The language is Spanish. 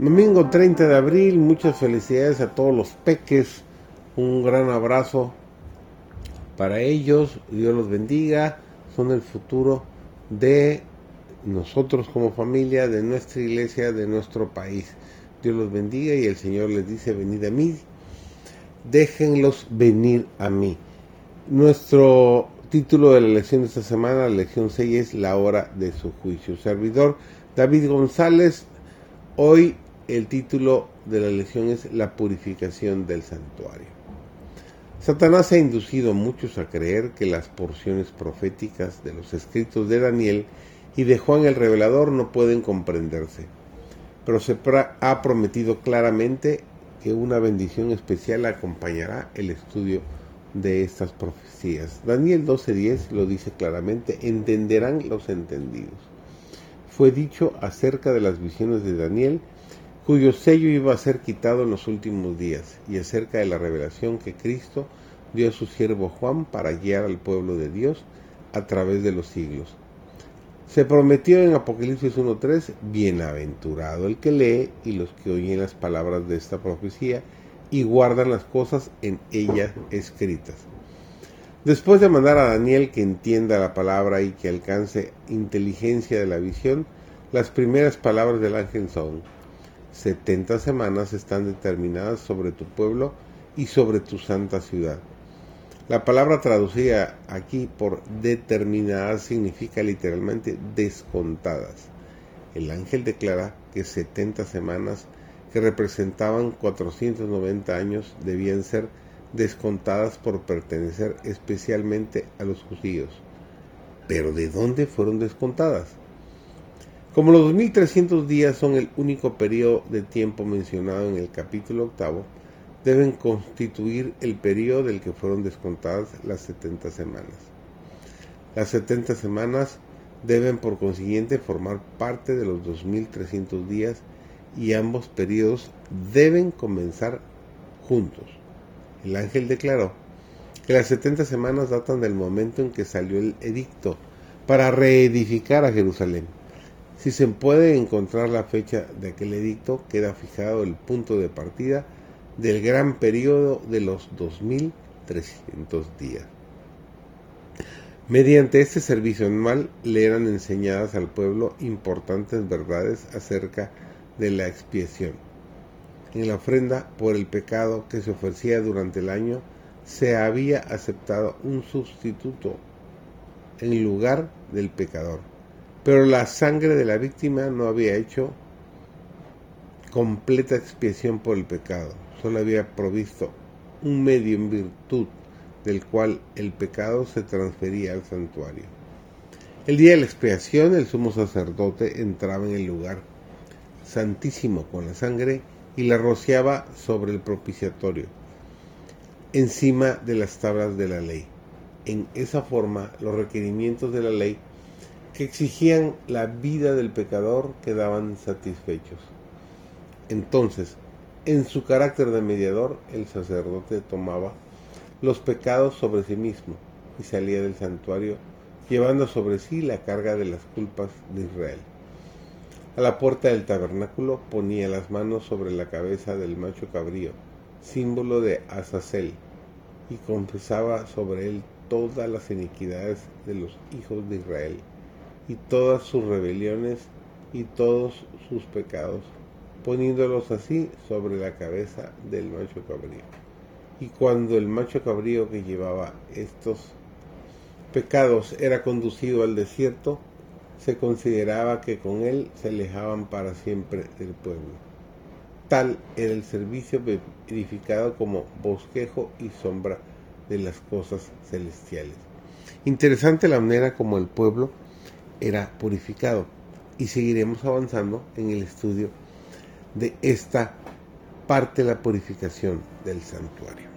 Domingo 30 de abril, muchas felicidades a todos los peques, un gran abrazo para ellos, Dios los bendiga, son el futuro de nosotros como familia, de nuestra iglesia, de nuestro país. Dios los bendiga y el Señor les dice, venid a mí, déjenlos venir a mí. Nuestro título de la lección de esta semana, la lección 6, es la hora de su juicio. Servidor David González, hoy el título de la lección es La purificación del santuario. Satanás ha inducido a muchos a creer que las porciones proféticas de los escritos de Daniel y de Juan el Revelador no pueden comprenderse, pero se ha prometido claramente que una bendición especial acompañará el estudio de estas profecías. Daniel 12:10 lo dice claramente, entenderán los entendidos. Fue dicho acerca de las visiones de Daniel cuyo sello iba a ser quitado en los últimos días, y acerca de la revelación que Cristo dio a su siervo Juan para guiar al pueblo de Dios a través de los siglos. Se prometió en Apocalipsis 1.3, bienaventurado el que lee y los que oyen las palabras de esta profecía y guardan las cosas en ellas escritas. Después de mandar a Daniel que entienda la palabra y que alcance inteligencia de la visión, las primeras palabras del ángel son, 70 semanas están determinadas sobre tu pueblo y sobre tu santa ciudad. La palabra traducida aquí por determinadas significa literalmente descontadas. El ángel declara que 70 semanas que representaban 490 años debían ser descontadas por pertenecer especialmente a los judíos. Pero ¿de dónde fueron descontadas? Como los 2300 días son el único periodo de tiempo mencionado en el capítulo octavo, deben constituir el periodo del que fueron descontadas las 70 semanas. Las 70 semanas deben por consiguiente formar parte de los 2300 días y ambos periodos deben comenzar juntos. El ángel declaró que las 70 semanas datan del momento en que salió el edicto para reedificar a Jerusalén si se puede encontrar la fecha de aquel edicto, queda fijado el punto de partida del gran periodo de los 2300 días. Mediante este servicio anual le eran enseñadas al pueblo importantes verdades acerca de la expiación. En la ofrenda por el pecado que se ofrecía durante el año se había aceptado un sustituto en lugar del pecador pero la sangre de la víctima no había hecho completa expiación por el pecado, solo había provisto un medio en virtud del cual el pecado se transfería al santuario. El día de la expiación el sumo sacerdote entraba en el lugar santísimo con la sangre y la rociaba sobre el propiciatorio, encima de las tablas de la ley. En esa forma los requerimientos de la ley que exigían la vida del pecador quedaban satisfechos. Entonces, en su carácter de mediador, el sacerdote tomaba los pecados sobre sí mismo y salía del santuario llevando sobre sí la carga de las culpas de Israel. A la puerta del tabernáculo ponía las manos sobre la cabeza del macho cabrío, símbolo de Azazel, y confesaba sobre él todas las iniquidades de los hijos de Israel y todas sus rebeliones y todos sus pecados, poniéndolos así sobre la cabeza del macho cabrío. Y cuando el macho cabrío que llevaba estos pecados era conducido al desierto, se consideraba que con él se alejaban para siempre del pueblo. Tal era el servicio verificado como bosquejo y sombra de las cosas celestiales. Interesante la manera como el pueblo era purificado. Y seguiremos avanzando en el estudio de esta parte de la purificación del santuario.